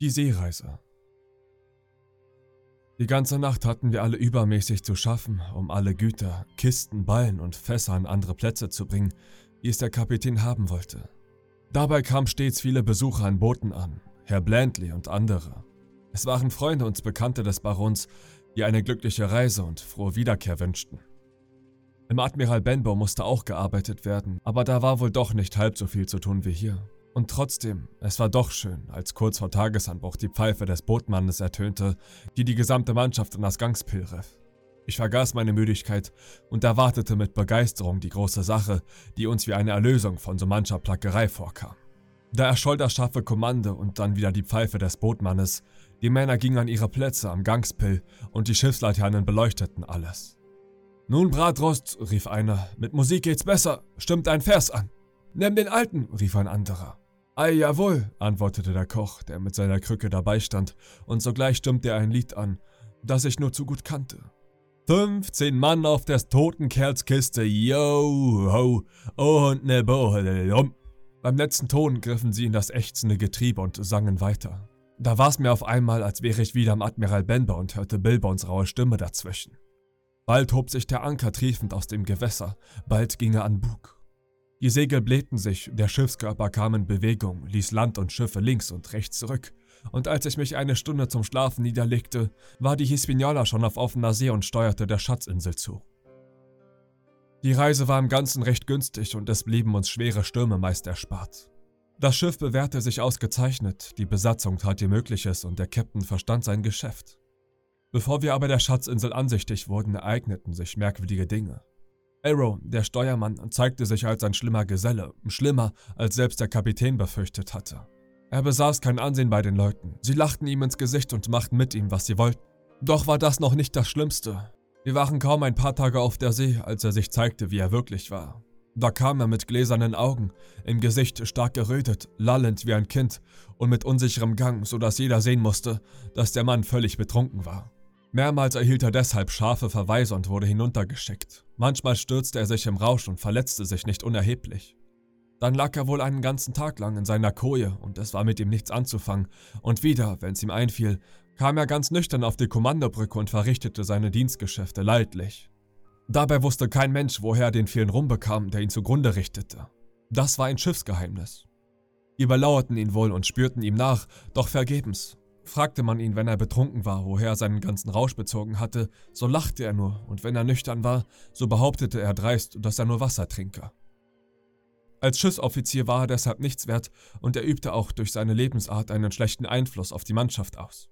Die Seereise. Die ganze Nacht hatten wir alle übermäßig zu schaffen, um alle Güter, Kisten, Ballen und Fässer an andere Plätze zu bringen, wie es der Kapitän haben wollte. Dabei kamen stets viele Besucher an Booten an, Herr Blandley und andere. Es waren Freunde und Bekannte des Barons, die eine glückliche Reise und frohe Wiederkehr wünschten. Im Admiral Benbow musste auch gearbeitet werden, aber da war wohl doch nicht halb so viel zu tun wie hier. Und trotzdem, es war doch schön, als kurz vor Tagesanbruch die Pfeife des Bootmannes ertönte, die die gesamte Mannschaft in das Gangspil riff. Ich vergaß meine Müdigkeit und erwartete mit Begeisterung die große Sache, die uns wie eine Erlösung von so mancher Plackerei vorkam. Da erscholl das scharfe Kommando und dann wieder die Pfeife des Bootmannes. Die Männer gingen an ihre Plätze am Gangspill und die Schiffslaternen beleuchteten alles. Nun, Bratrost, rief einer, mit Musik geht's besser, stimmt ein Vers an. Nimm den alten, rief ein anderer. Ei, jawohl, antwortete der Koch, der mit seiner Krücke dabei stand, und sogleich stimmte er ein Lied an, das ich nur zu gut kannte. 15 Mann auf des toten Kerls Kiste, yo, ho, und ne Bohlum. Beim letzten Ton griffen sie in das ächzende Getriebe und sangen weiter. Da war's mir auf einmal, als wäre ich wieder am Admiral Benbow und hörte Bilbons raue Stimme dazwischen. Bald hob sich der Anker triefend aus dem Gewässer, bald ging er an Bug. Die Segel blähten sich, der Schiffskörper kam in Bewegung, ließ Land und Schiffe links und rechts zurück, und als ich mich eine Stunde zum Schlafen niederlegte, war die Hispaniola schon auf offener See und steuerte der Schatzinsel zu. Die Reise war im Ganzen recht günstig und es blieben uns schwere Stürme meist erspart. Das Schiff bewährte sich ausgezeichnet, die Besatzung tat ihr Mögliches und der Captain verstand sein Geschäft. Bevor wir aber der Schatzinsel ansichtig wurden, ereigneten sich merkwürdige Dinge. Arrow, der Steuermann, zeigte sich als ein schlimmer Geselle, schlimmer, als selbst der Kapitän befürchtet hatte. Er besaß kein Ansehen bei den Leuten, sie lachten ihm ins Gesicht und machten mit ihm, was sie wollten. Doch war das noch nicht das Schlimmste. Wir waren kaum ein paar Tage auf der See, als er sich zeigte, wie er wirklich war. Da kam er mit gläsernen Augen, im Gesicht stark gerötet, lallend wie ein Kind und mit unsicherem Gang, so dass jeder sehen musste, dass der Mann völlig betrunken war. Mehrmals erhielt er deshalb scharfe Verweise und wurde hinuntergeschickt. Manchmal stürzte er sich im Rausch und verletzte sich nicht unerheblich. Dann lag er wohl einen ganzen Tag lang in seiner Koje und es war mit ihm nichts anzufangen. Und wieder, wenn es ihm einfiel, kam er ganz nüchtern auf die Kommandobrücke und verrichtete seine Dienstgeschäfte leidlich. Dabei wusste kein Mensch, woher er den vielen Rum bekam, der ihn zugrunde richtete. Das war ein Schiffsgeheimnis. Überlauerten ihn wohl und spürten ihm nach, doch vergebens. Fragte man ihn, wenn er betrunken war, woher er seinen ganzen Rausch bezogen hatte, so lachte er nur, und wenn er nüchtern war, so behauptete er dreist, dass er nur Wasser trinke. Als Schiffsoffizier war er deshalb nichts wert und er übte auch durch seine Lebensart einen schlechten Einfluss auf die Mannschaft aus.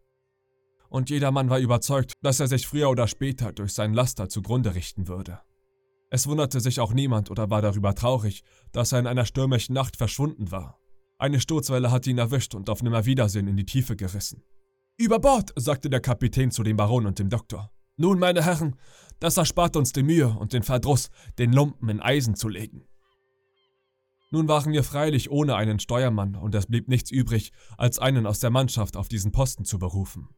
Und jedermann war überzeugt, dass er sich früher oder später durch seinen Laster zugrunde richten würde. Es wunderte sich auch niemand oder war darüber traurig, dass er in einer stürmischen Nacht verschwunden war. Eine Sturzwelle hatte ihn erwischt und auf Nimmerwiedersehen in die Tiefe gerissen. Über Bord, sagte der Kapitän zu dem Baron und dem Doktor. Nun, meine Herren, das erspart uns die Mühe und den Verdruss, den Lumpen in Eisen zu legen. Nun waren wir freilich ohne einen Steuermann und es blieb nichts übrig, als einen aus der Mannschaft auf diesen Posten zu berufen.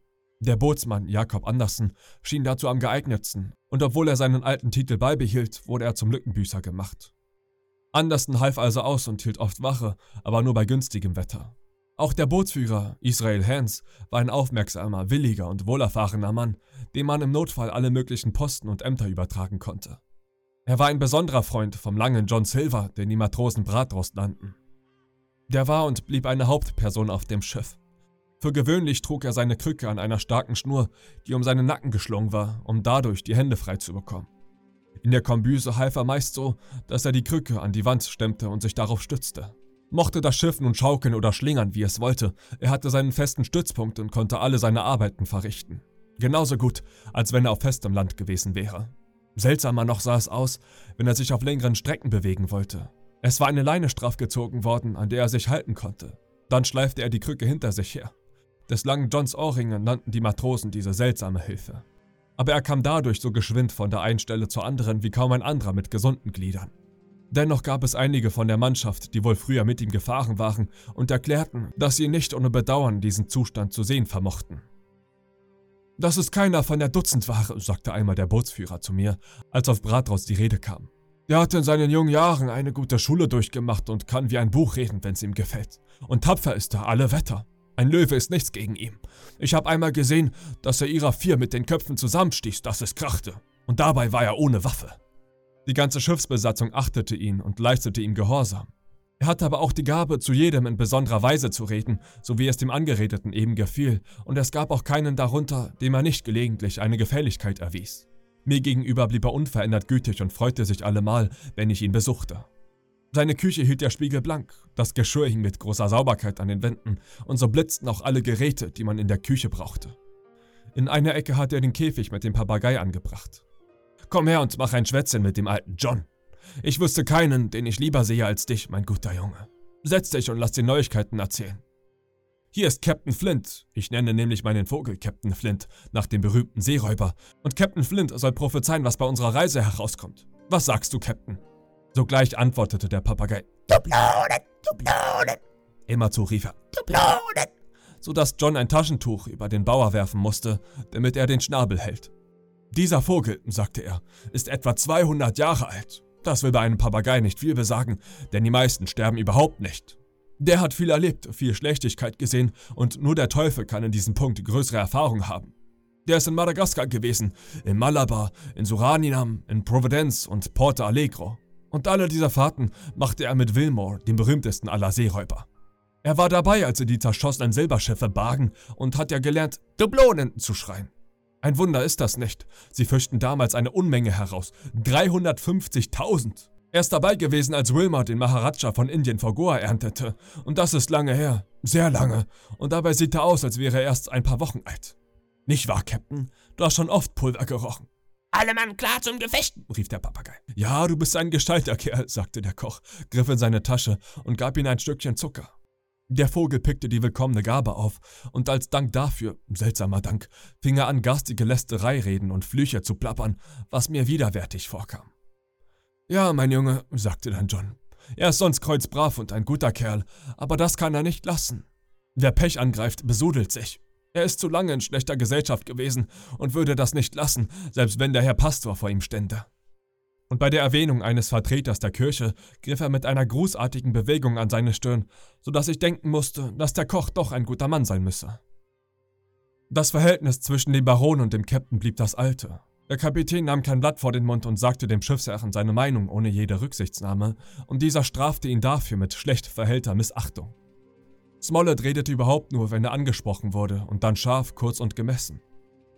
Der Bootsmann Jakob Andersen schien dazu am geeignetsten, und obwohl er seinen alten Titel beibehielt, wurde er zum Lückenbüßer gemacht. Anderson half also aus und hielt oft Wache, aber nur bei günstigem Wetter. Auch der Bootsführer, Israel Hans, war ein aufmerksamer, williger und wohlerfahrener Mann, dem man im Notfall alle möglichen Posten und Ämter übertragen konnte. Er war ein besonderer Freund vom langen John Silver, den die Matrosen Bratrost nannten. Der war und blieb eine Hauptperson auf dem Schiff. Für gewöhnlich trug er seine Krücke an einer starken Schnur, die um seinen Nacken geschlungen war, um dadurch die Hände frei zu bekommen. In der Kombüse half er meist so, dass er die Krücke an die Wand stemmte und sich darauf stützte. Mochte das Schiff nun schaukeln oder schlingern, wie es wollte, er hatte seinen festen Stützpunkt und konnte alle seine Arbeiten verrichten. Genauso gut, als wenn er auf festem Land gewesen wäre. Seltsamer noch sah es aus, wenn er sich auf längeren Strecken bewegen wollte. Es war eine Leine straff gezogen worden, an der er sich halten konnte. Dann schleifte er die Krücke hinter sich her. Des langen Johns Ohrringe nannten die Matrosen diese seltsame Hilfe aber er kam dadurch so geschwind von der einen Stelle zur anderen wie kaum ein anderer mit gesunden Gliedern. Dennoch gab es einige von der Mannschaft, die wohl früher mit ihm gefahren waren und erklärten, dass sie nicht ohne Bedauern diesen Zustand zu sehen vermochten. Das ist keiner von der Dutzendware, sagte einmal der Bootsführer zu mir, als auf Brathaus die Rede kam. Der hat in seinen jungen Jahren eine gute Schule durchgemacht und kann wie ein Buch reden, wenn es ihm gefällt. Und tapfer ist er, alle Wetter. Ein Löwe ist nichts gegen ihn. Ich habe einmal gesehen, dass er ihrer vier mit den Köpfen zusammenstieß, dass es krachte. Und dabei war er ohne Waffe. Die ganze Schiffsbesatzung achtete ihn und leistete ihm Gehorsam. Er hatte aber auch die Gabe, zu jedem in besonderer Weise zu reden, so wie es dem Angeredeten eben gefiel, und es gab auch keinen darunter, dem er nicht gelegentlich eine Gefälligkeit erwies. Mir gegenüber blieb er unverändert gütig und freute sich allemal, wenn ich ihn besuchte. Seine Küche hielt der Spiegel blank, das Geschirr hing mit großer Sauberkeit an den Wänden und so blitzten auch alle Geräte, die man in der Küche brauchte. In einer Ecke hatte er den Käfig mit dem Papagei angebracht. Komm her und mach ein Schwätzchen mit dem alten John. Ich wüsste keinen, den ich lieber sehe als dich, mein guter Junge. Setz dich und lass dir Neuigkeiten erzählen. Hier ist Captain Flint. Ich nenne nämlich meinen Vogel Captain Flint, nach dem berühmten Seeräuber. Und Captain Flint soll prophezeien, was bei unserer Reise herauskommt. Was sagst du, Captain? Sogleich antwortete der Papagei. Dublonen, Dublonen. Immerzu rief er. Dublonen. Sodass John ein Taschentuch über den Bauer werfen musste, damit er den Schnabel hält. Dieser Vogel, sagte er, ist etwa 200 Jahre alt. Das will bei einem Papagei nicht viel besagen, denn die meisten sterben überhaupt nicht. Der hat viel erlebt, viel Schlechtigkeit gesehen und nur der Teufel kann in diesem Punkt größere Erfahrung haben. Der ist in Madagaskar gewesen, in Malabar, in Surinam, in Providence und Porto Alegre. Und alle diese Fahrten machte er mit Wilmore, dem berühmtesten aller Seeräuber. Er war dabei, als sie die zerschossenen Silberschiffe bargen und hat ja gelernt, Dublonen zu schreien. Ein Wunder ist das nicht. Sie fürchten damals eine Unmenge heraus. 350.000. Er ist dabei gewesen, als Wilmar den Maharaja von Indien vor Goa erntete. Und das ist lange her. Sehr lange. Und dabei sieht er aus, als wäre er erst ein paar Wochen alt. Nicht wahr, Captain? Du hast schon oft Pulver gerochen. Alle Mann klar zum Gefecht, rief der Papagei. Ja, du bist ein gescheiter Kerl, sagte der Koch, griff in seine Tasche und gab ihm ein Stückchen Zucker. Der Vogel pickte die willkommene Gabe auf, und als Dank dafür, seltsamer Dank, fing er an, garstige Lästereireden und Flüche zu plappern, was mir widerwärtig vorkam. Ja, mein Junge, sagte dann John. Er ist sonst kreuzbrav und ein guter Kerl, aber das kann er nicht lassen. Wer Pech angreift, besudelt sich. Er ist zu lange in schlechter Gesellschaft gewesen und würde das nicht lassen, selbst wenn der Herr Pastor vor ihm stände. Und bei der Erwähnung eines Vertreters der Kirche griff er mit einer grußartigen Bewegung an seine Stirn, so dass ich denken musste, dass der Koch doch ein guter Mann sein müsse. Das Verhältnis zwischen dem Baron und dem Captain blieb das alte. Der Kapitän nahm kein Blatt vor den Mund und sagte dem Schiffsherrn seine Meinung ohne jede Rücksichtsnahme, und dieser strafte ihn dafür mit schlecht verhellter Missachtung. Smollett redete überhaupt nur, wenn er angesprochen wurde, und dann scharf, kurz und gemessen.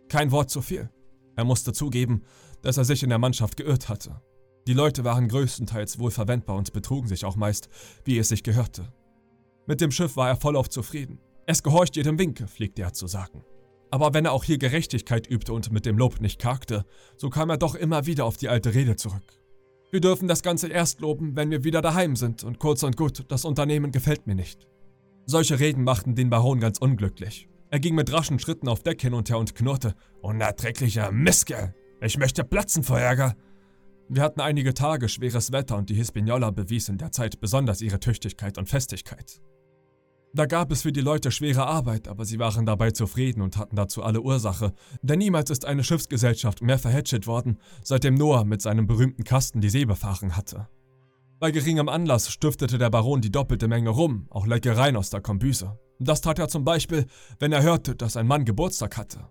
Kein Wort zu viel. Er musste zugeben, dass er sich in der Mannschaft geirrt hatte. Die Leute waren größtenteils wohlverwendbar und betrugen sich auch meist, wie es sich gehörte. Mit dem Schiff war er vollauf zufrieden. Es gehorcht jedem Wink, pflegte er zu sagen. Aber wenn er auch hier Gerechtigkeit übte und mit dem Lob nicht kargte, so kam er doch immer wieder auf die alte Rede zurück. Wir dürfen das Ganze erst loben, wenn wir wieder daheim sind, und kurz und gut, das Unternehmen gefällt mir nicht. Solche Reden machten den Baron ganz unglücklich. Er ging mit raschen Schritten auf Deck hin und knurrte. Unerträglicher Misskerl! Ich möchte platzen vor Ärger! Wir hatten einige Tage schweres Wetter und die Hispaniola bewies in der Zeit besonders ihre Tüchtigkeit und Festigkeit. Da gab es für die Leute schwere Arbeit, aber sie waren dabei zufrieden und hatten dazu alle Ursache, denn niemals ist eine Schiffsgesellschaft mehr verhätschelt worden, seitdem Noah mit seinem berühmten Kasten die See befahren hatte. Bei geringem Anlass stiftete der Baron die doppelte Menge rum, auch Leckereien aus der Kombüse. Das tat er zum Beispiel, wenn er hörte, dass ein Mann Geburtstag hatte.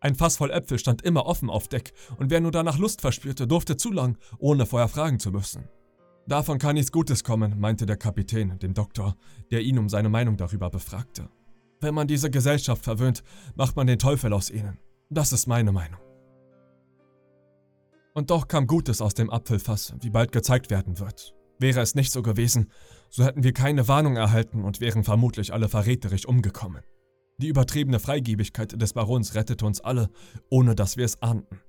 Ein Fass voll Äpfel stand immer offen auf Deck, und wer nur danach Lust verspürte, durfte zu lang, ohne vorher fragen zu müssen. Davon kann nichts Gutes kommen, meinte der Kapitän, dem Doktor, der ihn um seine Meinung darüber befragte. Wenn man diese Gesellschaft verwöhnt, macht man den Teufel aus ihnen. Das ist meine Meinung. Und doch kam Gutes aus dem Apfelfass, wie bald gezeigt werden wird. Wäre es nicht so gewesen, so hätten wir keine Warnung erhalten und wären vermutlich alle verräterisch umgekommen. Die übertriebene Freigebigkeit des Barons rettete uns alle, ohne dass wir es ahnten.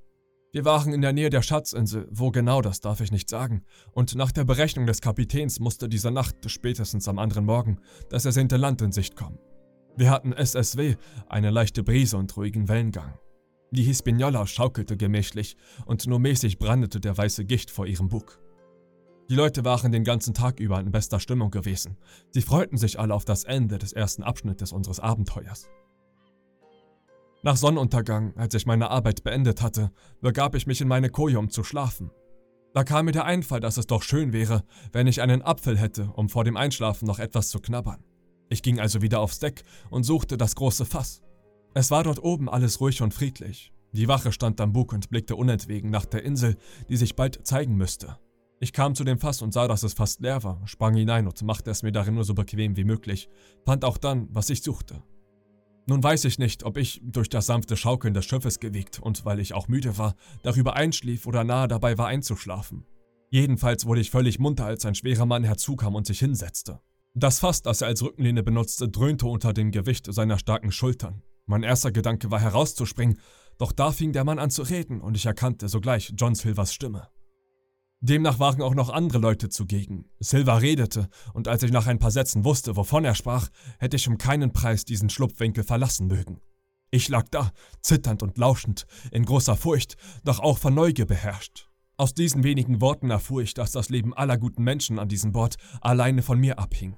Wir waren in der Nähe der Schatzinsel, wo genau das darf ich nicht sagen, und nach der Berechnung des Kapitäns musste dieser Nacht, spätestens am anderen Morgen, das ersehnte Land in Sicht kommen. Wir hatten SSW, eine leichte Brise und ruhigen Wellengang. Die Hispaniola schaukelte gemächlich und nur mäßig brandete der weiße Gicht vor ihrem Bug. Die Leute waren den ganzen Tag über in bester Stimmung gewesen. Sie freuten sich alle auf das Ende des ersten Abschnittes unseres Abenteuers. Nach Sonnenuntergang, als ich meine Arbeit beendet hatte, begab ich mich in meine Koje, um zu schlafen. Da kam mir der Einfall, dass es doch schön wäre, wenn ich einen Apfel hätte, um vor dem Einschlafen noch etwas zu knabbern. Ich ging also wieder aufs Deck und suchte das große Fass. Es war dort oben alles ruhig und friedlich. Die Wache stand am Bug und blickte unentwegen nach der Insel, die sich bald zeigen müsste. Ich kam zu dem Fass und sah, dass es fast leer war, sprang hinein und machte es mir darin nur so bequem wie möglich, fand auch dann, was ich suchte. Nun weiß ich nicht, ob ich durch das sanfte Schaukeln des Schiffes gewiegt und weil ich auch müde war, darüber einschlief oder nahe dabei war einzuschlafen. Jedenfalls wurde ich völlig munter, als ein schwerer Mann herzukam und sich hinsetzte. Das Fass, das er als Rückenlehne benutzte, dröhnte unter dem Gewicht seiner starken Schultern. Mein erster Gedanke war herauszuspringen, doch da fing der Mann an zu reden und ich erkannte sogleich John Silvers Stimme. Demnach waren auch noch andere Leute zugegen. Silver redete, und als ich nach ein paar Sätzen wusste, wovon er sprach, hätte ich um keinen Preis diesen Schlupfwinkel verlassen mögen. Ich lag da, zitternd und lauschend, in großer Furcht, doch auch von Neugier beherrscht. Aus diesen wenigen Worten erfuhr ich, dass das Leben aller guten Menschen an diesem Bord alleine von mir abhing.